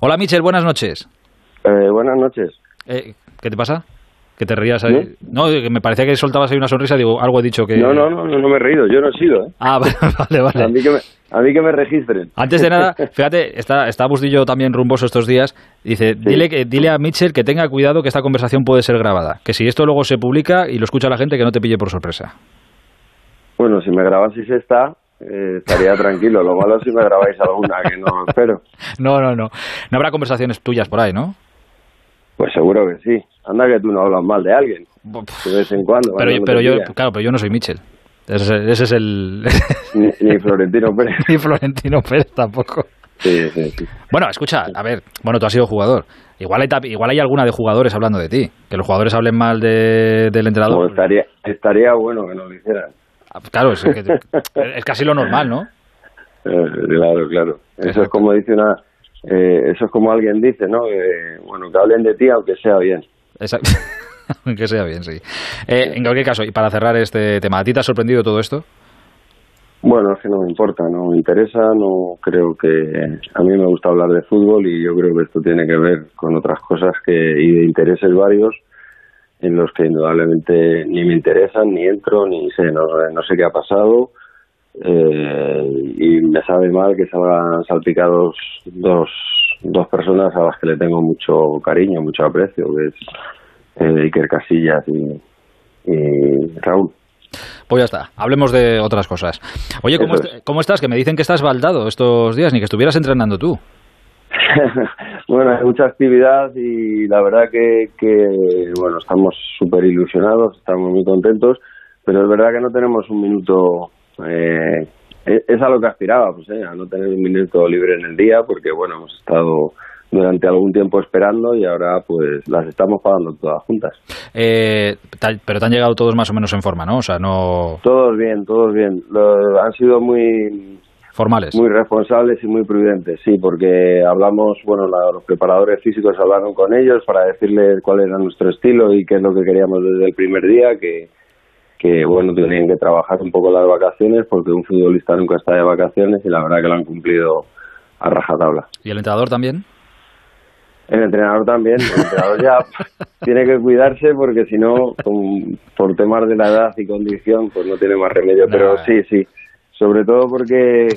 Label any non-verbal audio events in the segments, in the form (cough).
Hola Michel, buenas noches. Eh, buenas noches. Eh, ¿Qué te pasa? Que te rías ahí. No, que me parecía que soltabas ahí una sonrisa, digo, algo he dicho que... No, no, no, no, me he reído, yo no he sido, ¿eh? Ah, (laughs) vale, vale. A mí que me, a mí que me registren. Antes de nada, (laughs) fíjate, está, está Bustillo también rumboso estos días. Dice, dile, que, dile a Mitchell que tenga cuidado que esta conversación puede ser grabada. Que si esto luego se publica y lo escucha la gente, que no te pille por sorpresa. Bueno, si me grabaseis esta, eh, estaría tranquilo. Lo malo es si me grabáis alguna, que no espero. No, no, no. No habrá conversaciones tuyas por ahí, ¿no? Pues seguro que sí. Anda que tú no hablas mal de alguien. De vez en cuando. Pero, pero yo, claro, pero yo no soy Mitchell. Ese, es el... (laughs) Ni, Florentino Pérez. (laughs) ni Florentino Pérez tampoco. Sí, sí, sí. Bueno, escucha, a ver, bueno, tú has sido jugador. Igual hay, igual hay alguna de jugadores hablando de ti. Que los jugadores hablen mal de, del entrenador. Pues estaría, estaría bueno que no lo hicieran. Ah, claro, es, es casi lo normal, ¿no? Eh, claro, claro. Eso es como dice una... Eh, eso es como alguien dice, ¿no? bueno, que hablen de ti aunque sea bien. Exacto. (laughs) aunque sea bien, sí. Eh, en cualquier caso, y para cerrar este tema, ¿a ti te ha sorprendido todo esto? Bueno, es que no me importa, no me interesa, no creo que... A mí me gusta hablar de fútbol y yo creo que esto tiene que ver con otras cosas que y de intereses varios en los que indudablemente ni me interesan, ni entro, ni sé, no, no sé qué ha pasado eh, y me sabe mal que salgan salpicados dos, dos personas a las que le tengo mucho cariño, mucho aprecio, que es eh, Iker Casillas y, Raúl. Pues ya está, hablemos de otras cosas. Oye, ¿cómo, ¿cómo, estás? Que me dicen que estás baldado estos días, ni que estuvieras entrenando tú. (laughs) bueno, hay mucha actividad y la verdad que, que bueno, estamos súper ilusionados, estamos muy contentos, pero es verdad que no tenemos un minuto, eh, es a lo que aspiraba, pues, eh, a no tener un minuto libre en el día, porque bueno, hemos estado durante algún tiempo esperando y ahora pues las estamos pagando todas juntas. Eh, pero te han llegado todos más o menos en forma, ¿no? O sea, no... Todos bien, todos bien. han sido muy... Formales. Muy responsables y muy prudentes, sí, porque hablamos, bueno, los preparadores físicos hablaron con ellos para decirles cuál era nuestro estilo y qué es lo que queríamos desde el primer día, que, que bueno, tenían que trabajar un poco las vacaciones porque un futbolista nunca está de vacaciones y la verdad que lo han cumplido a rajatabla. ¿Y el entrenador también? El entrenador también, el entrenador ya (laughs) tiene que cuidarse porque si no, por temas de la edad y condición, pues no tiene más remedio. Pero sí, sí, sobre todo porque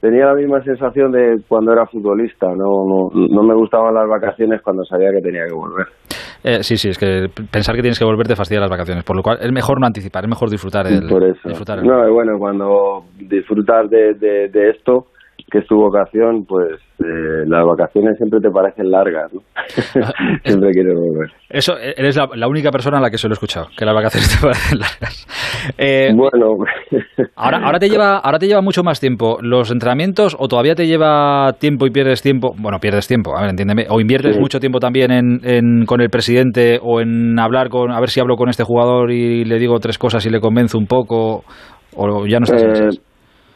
tenía la misma sensación de cuando era futbolista. No, no, no me gustaban las vacaciones cuando sabía que tenía que volver. Eh, sí, sí, es que pensar que tienes que volver te fastidia las vacaciones, por lo cual es mejor no anticipar, es mejor disfrutar. El, por eso. Disfrutar No, bueno, cuando disfrutar de, de, de esto, que es tu vocación, pues eh, las vacaciones siempre te parecen largas, ¿no? (laughs) (laughs) siempre quieres volver. Eso, eres la, única persona a la que se lo he escuchado, que las vacaciones (laughs) te parecen largas. Eh, bueno. ahora, ahora, te lleva, ahora te lleva mucho más tiempo los entrenamientos o todavía te lleva tiempo y pierdes tiempo, bueno, pierdes tiempo, a ver, entiéndeme, o inviertes mucho tiempo también en, en, con el presidente o en hablar con, a ver si hablo con este jugador y le digo tres cosas y le convenzo un poco, o ya no estás eh,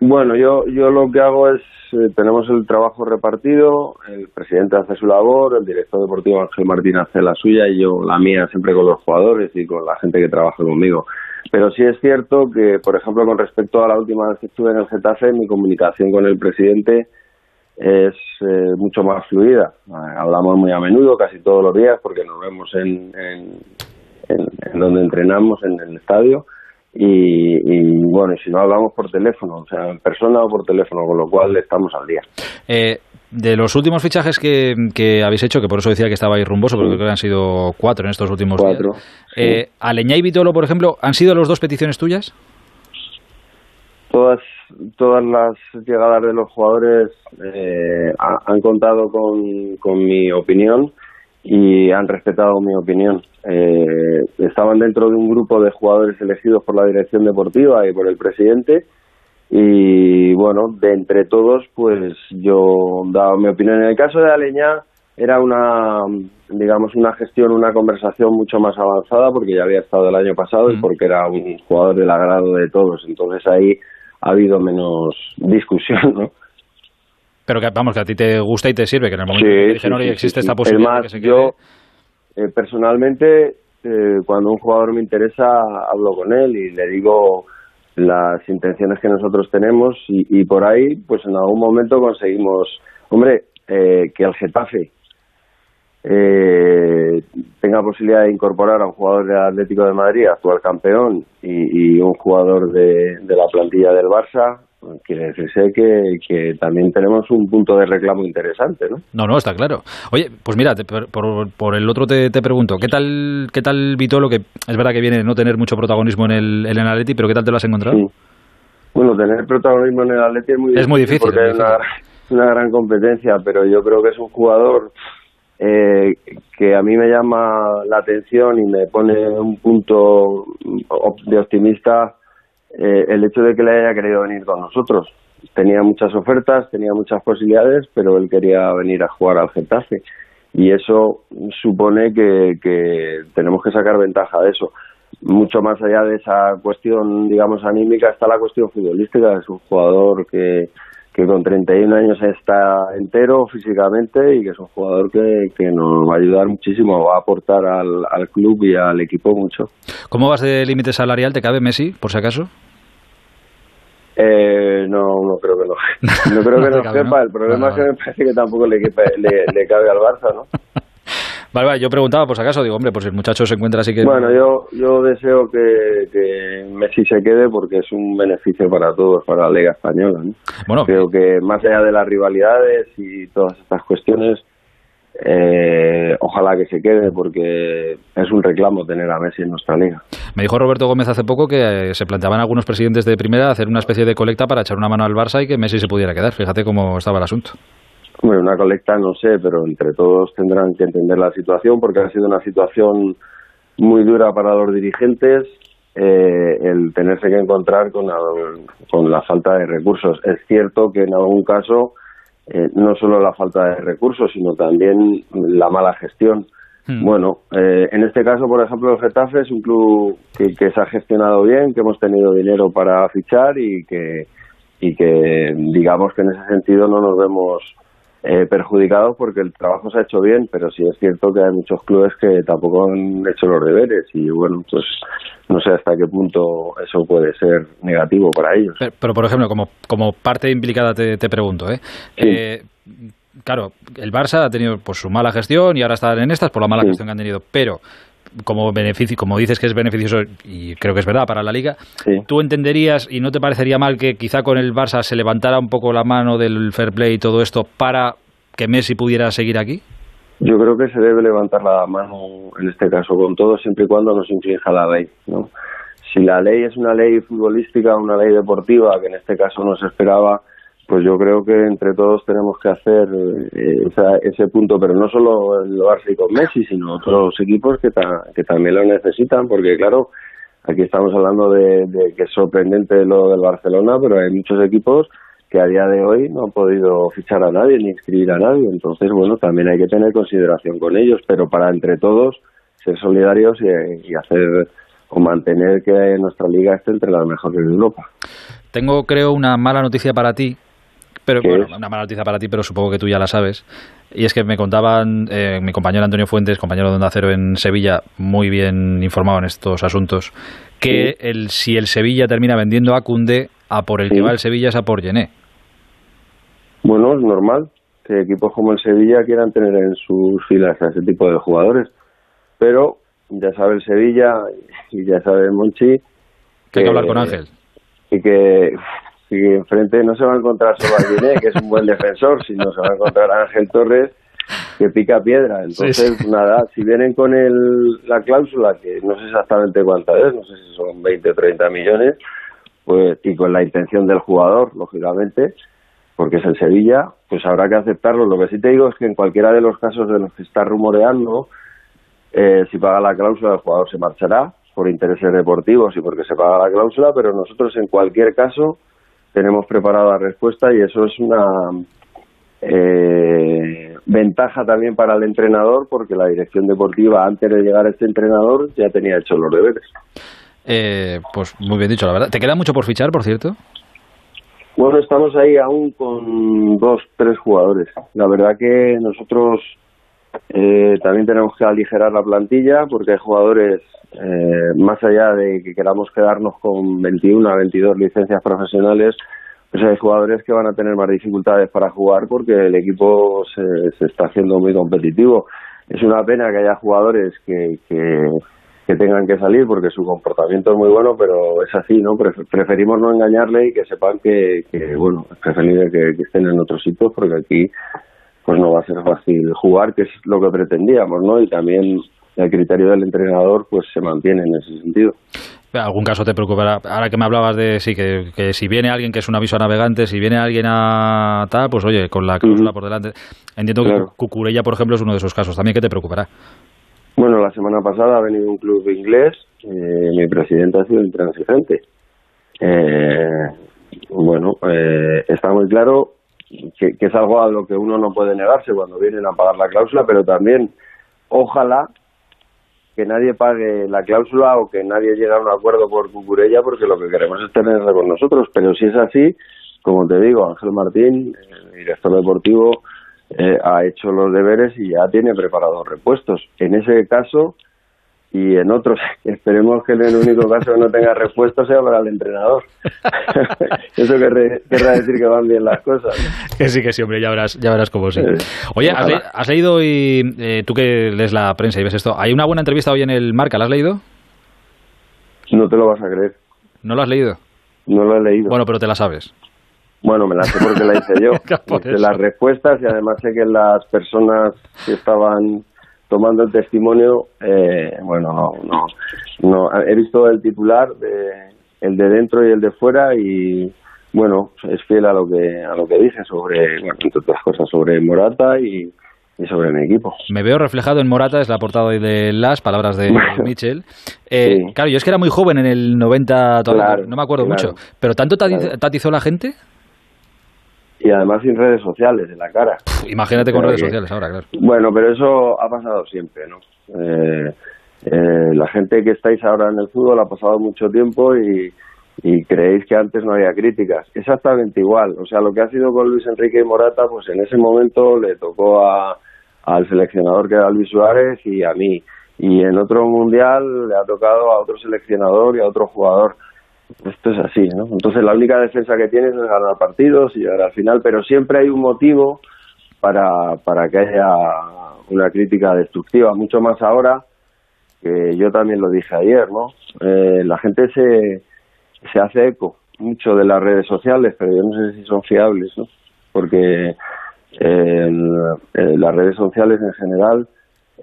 bueno, yo, yo lo que hago es, eh, tenemos el trabajo repartido, el presidente hace su labor, el director deportivo Ángel Martín hace la suya y yo la mía siempre con los jugadores y con la gente que trabaja conmigo. Pero sí es cierto que, por ejemplo, con respecto a la última vez que estuve en el Getafe, mi comunicación con el presidente es eh, mucho más fluida. Eh, hablamos muy a menudo, casi todos los días, porque nos vemos en, en donde entrenamos, en el estadio y, bueno, si no hablamos por teléfono, o sea, en persona o por teléfono, con lo cual estamos al día. Eh, de los últimos fichajes que, que, habéis hecho, que por eso decía que estaba ahí rumboso, porque creo que han sido cuatro en estos últimos cuatro, días. Eh, Aleñá y Vitolo, por ejemplo, ¿han sido los dos peticiones tuyas? Todas, todas las llegadas de los jugadores eh, han contado con, con mi opinión y han respetado mi opinión. Eh, estaban dentro de un grupo de jugadores elegidos por la dirección deportiva y por el presidente y bueno, de entre todos pues yo daba mi opinión. En el caso de Aleñá era una, digamos, una gestión, una conversación mucho más avanzada porque ya había estado el año pasado y porque era un jugador del agrado de todos. Entonces ahí ha habido menos discusión, (laughs) ¿no? Pero que, vamos, que a ti te gusta y te sirve, que en el momento que sí, sí, existe esta posibilidad que se quede... yo eh, personalmente, eh, cuando un jugador me interesa, hablo con él y le digo las intenciones que nosotros tenemos y, por ahí, pues en algún momento conseguimos... Hombre, eh, que el Getafe eh, tenga posibilidad de incorporar a un jugador del Atlético de Madrid, actual campeón, y, un jugador de, la plantilla del Barça, quiere decirse que, que, también tenemos un punto de reclamo interesante, ¿no? No, no, está claro. Oye, pues mira, por, por, el otro te, te, pregunto, ¿qué tal qué tal Vitolo, que es verdad que viene no tener mucho protagonismo en el, en el Atleti, pero qué tal te lo has encontrado? Bueno, tener protagonismo en el Atleti es muy, es muy difícil. Porque es una gran competencia, pero yo creo que es un jugador eh, que a mí me llama la atención y me pone un punto de optimista eh, el hecho de que le haya querido venir con nosotros. Tenía muchas ofertas, tenía muchas posibilidades, pero él quería venir a jugar al Getafe y eso supone que, que tenemos que sacar ventaja de eso. Mucho más allá de esa cuestión, digamos, anímica, está la cuestión futbolística. Es un jugador que, que con 31 años está entero físicamente y que es un jugador que, que nos va a ayudar muchísimo, va a aportar al, al club y al equipo mucho. ¿Cómo vas de límite salarial? ¿Te cabe Messi, por si acaso? Eh, no, no creo que no. (laughs) No creo que no, sepa. El problema es que me parece que tampoco le, le, le cabe al Barça, ¿no? (laughs) Vale, vale, yo preguntaba por si acaso, digo, hombre, pues el muchacho se encuentra así que... Bueno, yo, yo deseo que, que Messi se quede porque es un beneficio para todos, para la Liga Española. ¿no? Bueno, Creo que más allá de las rivalidades y todas estas cuestiones, eh, ojalá que se quede porque es un reclamo tener a Messi en nuestra liga. Me dijo Roberto Gómez hace poco que eh, se planteaban algunos presidentes de primera hacer una especie de colecta para echar una mano al Barça y que Messi se pudiera quedar. Fíjate cómo estaba el asunto. Bueno, una colecta no sé, pero entre todos tendrán que entender la situación porque ha sido una situación muy dura para los dirigentes eh, el tenerse que encontrar con la, con la falta de recursos. Es cierto que en algún caso eh, no solo la falta de recursos, sino también la mala gestión. Hmm. Bueno, eh, en este caso, por ejemplo, el Getafe es un club que, que se ha gestionado bien, que hemos tenido dinero para fichar y que, y que digamos que en ese sentido no nos vemos eh, perjudicados porque el trabajo se ha hecho bien, pero sí es cierto que hay muchos clubes que tampoco han hecho los deberes y bueno, pues no sé hasta qué punto eso puede ser negativo para ellos. Pero, por ejemplo, como, como parte implicada te, pregunto, ¿eh? ¿eh? claro, el Barça ha tenido pues su mala gestión y ahora están en estas por la mala gestión que han tenido, pero como beneficio, como dices que es beneficioso y creo que es verdad para la liga, ¿tú entenderías y no te parecería mal que quizá con el Barça se levantara un poco la mano del fair play y todo esto para que Messi pudiera seguir aquí? Yo creo que se debe levantar la mano en este caso con todo siempre y cuando nos infrinja la ley, ¿no? Si la ley es una ley futbolística, una ley deportiva, que en este caso no se esperaba, pues yo creo que entre todos tenemos que hacer eh, ese punto, pero no solo el Barça y con Messi, sino otros equipos que, también lo necesitan, porque claro, aquí estamos hablando de, que es sorprendente lo del Barcelona, pero hay muchos equipos que a día de hoy no han podido fichar a nadie ni inscribir a nadie, entonces bueno, también hay que tener consideración con ellos, pero para entre todos ser solidarios y, y hacer o mantener que nuestra liga esté entre las mejores de Europa. Tengo, creo, una mala noticia para ti, pero bueno, una mala noticia para ti, pero supongo que tú ya la sabes. Y es que me contaban eh, mi compañero Antonio Fuentes, compañero de Onda Cero en Sevilla, muy bien informado en estos asuntos, que el, si el Sevilla termina vendiendo a Cundé, a por el que va el Sevilla es a por Gené. Bueno, es normal que equipos como el Sevilla quieran tener en sus filas a ese tipo de jugadores. Pero ya sabe el Sevilla y ya sabe el Monchi. Que hay que hablar con Ángel. Y que si enfrente no se va a encontrar solo a Guiné, que es un buen defensor, sino se va a encontrar a Ángel Torres, que pica piedra. Entonces, nada, si vienen con el, la cláusula, que no sé exactamente cuánta es, no sé si son 20 o 30 millones, pues, y con la intención del jugador, lógicamente, porque es el Sevilla, pues habrá que aceptarlo. Lo que sí te digo es que en cualquiera de los casos de los que está rumoreando, eh, si paga la cláusula, el jugador se marchará por intereses deportivos y porque se paga la cláusula, pero nosotros en cualquier caso tenemos preparada la respuesta y eso es una eh, ventaja también para el entrenador porque la dirección deportiva antes de llegar a este entrenador ya tenía hecho los deberes. Eh, pues muy bien dicho, la verdad. ¿Te queda mucho por fichar, por cierto? Bueno, estamos ahí aún con dos, tres jugadores. La verdad que nosotros eh, también tenemos que aligerar la plantilla porque hay jugadores eh, más allá de que queramos quedarnos con 21 a 22 licencias profesionales, pues hay jugadores que van a tener más dificultades para jugar porque el equipo se, se está haciendo muy competitivo. Es una pena que haya jugadores que, que, tengan que salir porque su comportamiento es muy bueno, pero es así, ¿no? Preferimos no engañarle y que sepan que, que bueno, es preferible que, que estén en otros sitios porque aquí pues no va a ser fácil jugar, que es lo que pretendíamos, ¿no? Y también el criterio del entrenador pues se mantiene en ese sentido. ¿Algún caso te preocupará? Ahora que me hablabas de sí, que, que, si viene alguien que es un aviso a navegantes, si viene alguien a tal, pues oye, con la cláusula por delante. Entiendo que Cucurella, por ejemplo, es uno de esos casos. ¿También qué te preocupará? Bueno, la semana pasada ha venido un club inglés, eh, mi presidente ha sido intransigente. Eh, bueno, eh, está muy claro que, que es algo a lo que uno no puede negarse cuando vienen a pagar la cláusula, pero también ojalá que nadie pague la cláusula o que nadie llegue a un acuerdo por Cucurella porque lo que queremos es tenerla con nosotros. Pero si es así, como te digo, Ángel Martín, el director deportivo, eh, ha hecho los deberes y ya tiene preparados repuestos. En ese caso, y en otros (laughs) esperemos que en el único caso que no tenga respuesta sea para el entrenador. (laughs) Eso querrá decir que van bien las cosas. Que sí, que sí, hombre, ya verás, ya verás cómo sí. Eh, Oye, ¿has, leído hoy, eh, tú que lees la prensa y ves esto, hay una buena entrevista hoy en el Marca, ¿la has leído? No te lo vas a creer. ¿No lo has leído? No lo he leído. Bueno, pero te la sabes. Bueno, me la sé porque la hice yo. (laughs) de las respuestas y además sé que las personas que estaban tomando el testimonio, eh, bueno, no, no, no, he visto el titular, de, el de dentro y el de fuera y bueno, es fiel a lo que a lo que dije sobre, bueno, entre otras cosas, sobre Morata y, sobre mi equipo. Me veo reflejado en Morata, es la portada de las palabras de (laughs) Mitchell. Eh, claro, yo es que era muy joven en el 90, todavía, no me acuerdo mucho, pero ¿tanto tatizó la gente? Y además sin redes sociales en la cara. imagínate con redes sociales ahora, claro. Bueno, pero eso ha pasado siempre, ¿no? Eh, eh, la gente que estáis ahora en el fútbol ha pasado mucho tiempo y, creéis que antes no había críticas. Exactamente igual. O sea, lo que ha sido con Luis Enrique y Morata, pues en ese momento le tocó a, al seleccionador que era Luis Suárez y a mí. Y en otro mundial le ha tocado a otro seleccionador y a otro jugador esto es así, ¿no? Entonces la única defensa que tienes es ganar partidos y llegar al final, pero siempre hay un motivo para, para que haya una crítica destructiva, mucho más ahora, que yo también lo dije ayer, ¿no? Eh, la gente se, se hace eco mucho de las redes sociales, pero yo no sé si son fiables, ¿no? Porque eh, las redes sociales en general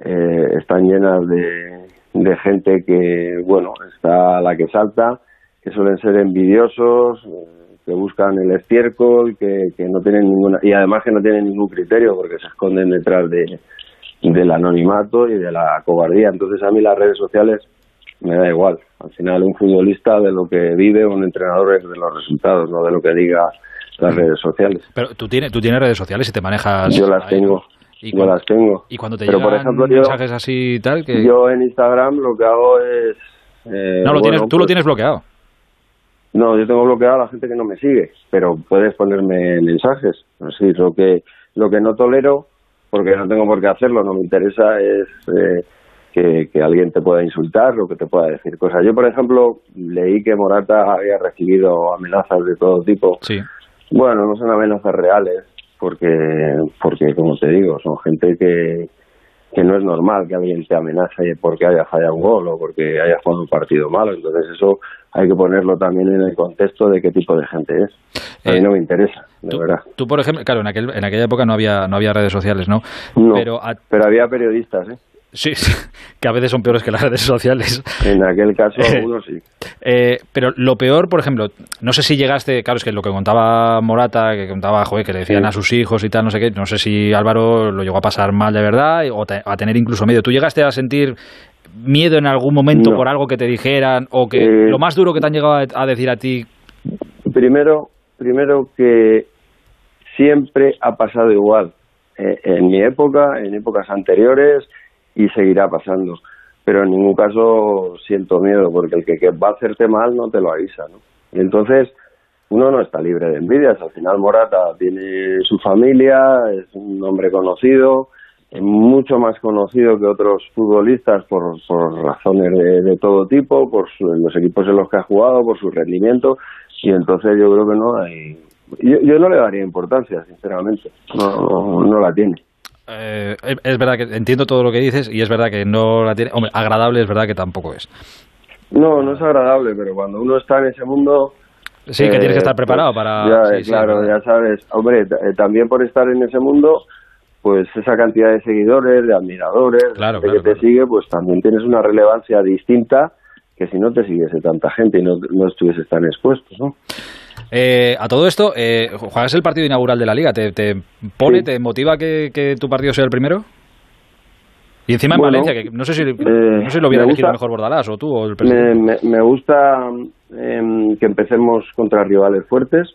eh, están llenas de, de gente que, bueno, está la que salta que suelen ser envidiosos, que buscan el estiércol, que, que no tienen ninguna y además que no tienen ningún criterio porque se esconden detrás de del anonimato y de la cobardía. Entonces a mí las redes sociales me da igual. Al final un futbolista de lo que vive, un entrenador es de los resultados, no de lo que diga las redes sociales. Pero tú tienes, tú tienes redes sociales y te manejas. Yo las tengo. ¿Y yo las tengo. Y cuando te Pero, llegan por ejemplo, mensajes así tal que yo en Instagram lo que hago es eh, no lo tienes, tú lo pues tienes bloqueado. No, yo tengo bloqueado a la gente que no me sigue, pero puedes ponerme mensajes. Sí, lo que lo que no tolero, porque no tengo por qué hacerlo, no me interesa es eh, que, alguien te pueda insultar o que te pueda decir cosas. Yo, por ejemplo, leí que Morata había recibido amenazas de todo tipo. Sí. Bueno, no son amenazas reales, porque porque como te digo, son gente que que no es normal que alguien te amenace porque haya fallado un gol o porque haya jugado un partido malo. Entonces eso hay que ponerlo también en el contexto de qué tipo de gente es. A mí eh, no me interesa, de verdad. Tú, por ejemplo, claro, en, aquel, en aquella época no había, no había redes sociales, ¿no? pero, pero había periodistas, ¿eh? Sí, que a veces son peores que las redes sociales. En aquel caso, algunos sí. Eh, pero lo peor, por ejemplo, no sé si llegaste, claro, es que lo que contaba Morata, que contaba, joder, que le decían a sus hijos y tal, no sé qué, no sé si Álvaro lo llegó a pasar mal de verdad o a tener incluso miedo. ¿Tú llegaste a sentir miedo en algún momento por algo que te dijeran o que eh, lo más duro que te han llegado a decir a ti? Primero, primero que siempre ha pasado igual. Eh, en mi época, en épocas anteriores, y seguirá pasando. Pero en ningún caso siento miedo, porque el que, va a hacerte mal no te lo avisa, ¿no? Y entonces uno no está libre de envidias. Al final Morata tiene su familia, es un hombre conocido, mucho más conocido que otros futbolistas por, por razones de, todo tipo, por los equipos en los que ha jugado, por su rendimiento, y entonces yo creo que no hay yo, no le daría importancia, sinceramente. No, no, la tiene. Eh, es verdad que entiendo todo lo que dices y es verdad que no la tiene. Hombre, agradable es verdad que tampoco es. No, no es agradable, pero cuando uno está en ese mundo. Sí, que tienes que estar preparado pues, para. Ya, claro, ya sabes. Hombre, eh, también por estar en ese mundo, pues esa cantidad de seguidores, de admiradores, de que te sigue, pues también tienes una relevancia distinta que si no te siguiese tanta gente y no, no estuviese tan expuesto, ¿no? Eh, a todo esto, eh, juegas el partido inaugural de la liga. ¿Te, pone, te motiva que, tu partido sea el primero? Y encima en Valencia, que no sé si, eh, no sé si lo hubiera elegido mejor Bordalás o tú o el presidente. Me, gusta em, que empecemos contra rivales fuertes,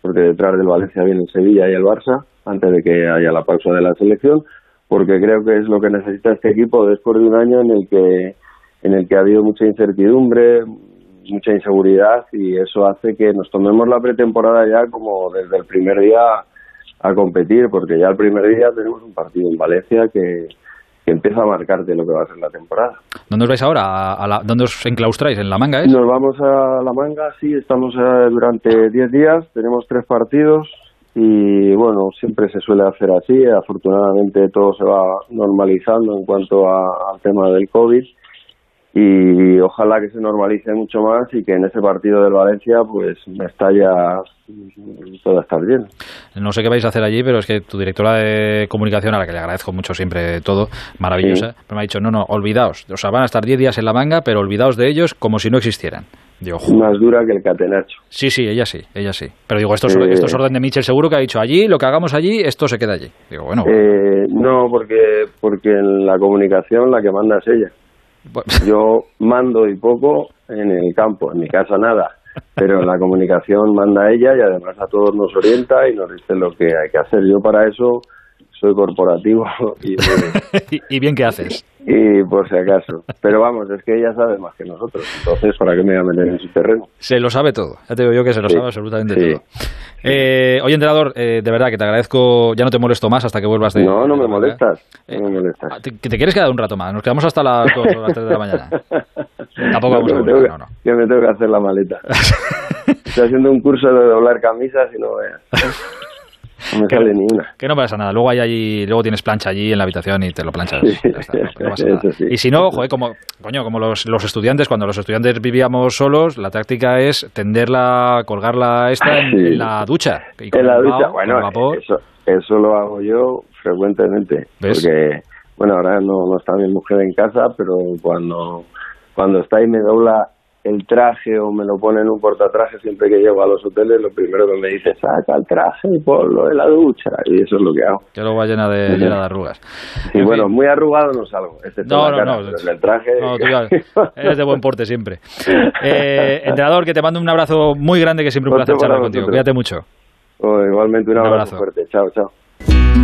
porque detrás del Valencia viene el Sevilla y el Barça, antes de que haya la pausa de la selección, porque creo que es lo que necesita este equipo después de un año en el que en el que ha habido mucha incertidumbre, mucha inseguridad y eso hace que nos tomemos la pretemporada ya como desde el primer día a competir, porque ya el primer día tenemos un partido en Valencia que, empieza a marcarte lo que va a ser la temporada. ¿Dónde os vais ahora? ¿A ¿Dónde os enclaustráis? ¿En La Manga? Es? Nos vamos a La Manga, sí, estamos eh, durante 10 días, tenemos tres partidos y bueno, siempre se suele hacer así, afortunadamente todo se va normalizando en cuanto al tema del COVID y ojalá que se normalice mucho más y que en ese partido del Valencia pues ya todo estar bien. No sé qué vais a hacer allí, pero es que tu directora de comunicación, a la que le agradezco mucho siempre todo, maravillosa, me ha dicho, no, no, olvidaos, o sea, van a estar 10 días en la manga, pero olvidaos de ellos como si no existieran. Digo, Más dura que el catenacho. Sí, sí, ella sí, ella sí. Pero digo, esto es, esto es orden de Mitchell seguro que ha dicho allí, lo que hagamos allí, esto se queda allí. Digo, bueno. Eh, no, porque, porque en la comunicación la que manda es ella. (laughs) Yo mando y poco en el campo, en mi casa nada, pero la comunicación manda ella y además a todos nos orienta y nos dice lo que hay que hacer. Yo para eso soy corporativo (laughs) (laughs) y, y bien que haces. Y por si acaso. Pero vamos, es que ella sabe más que nosotros. Entonces, ¿para qué me voy a meter en su terreno? Se lo sabe todo. Ya te digo yo que se lo sabe absolutamente todo. Eh, oye, entrenador, eh, de verdad que te agradezco. Ya no te molesto más hasta que vuelvas de. No, no me molestas. no me molestas. Ah, ¿Que te quieres quedar un rato más? Nos quedamos hasta las 2 o las 3 de la mañana. (laughs) Tampoco vamos a volver, no, no. Que me tengo que hacer la maleta. Estoy haciendo un curso de doblar camisas y no veas. No me sale ni una. Que no pasa nada. Luego hay allí, luego tienes plancha allí en la habitación y te lo planchas. (laughs) Y si no, joder, como, coño, como los, los, estudiantes, cuando los estudiantes vivíamos solos, la táctica es tenderla, colgarla esta en, la ducha. en la ducha, bueno, eso, eso lo hago yo frecuentemente. Porque, bueno, ahora no, no está mi mujer en casa, pero cuando, cuando está y me dobla el traje o me lo pone en un portatraje siempre que llego a los hoteles, lo primero que me dice, saca el traje y ponlo en la ducha. Y eso es lo que hago. Que luego va llena de, llena de arrugas. Y bueno, muy arrugado no salgo. no, no, no. el traje... No, (laughs) eres de buen porte siempre. Eh, entrenador, que te mando un abrazo muy grande, que siempre un placer charlar contigo. Cuídate mucho. Oh, igualmente un, abrazo fuerte. Chao, chao.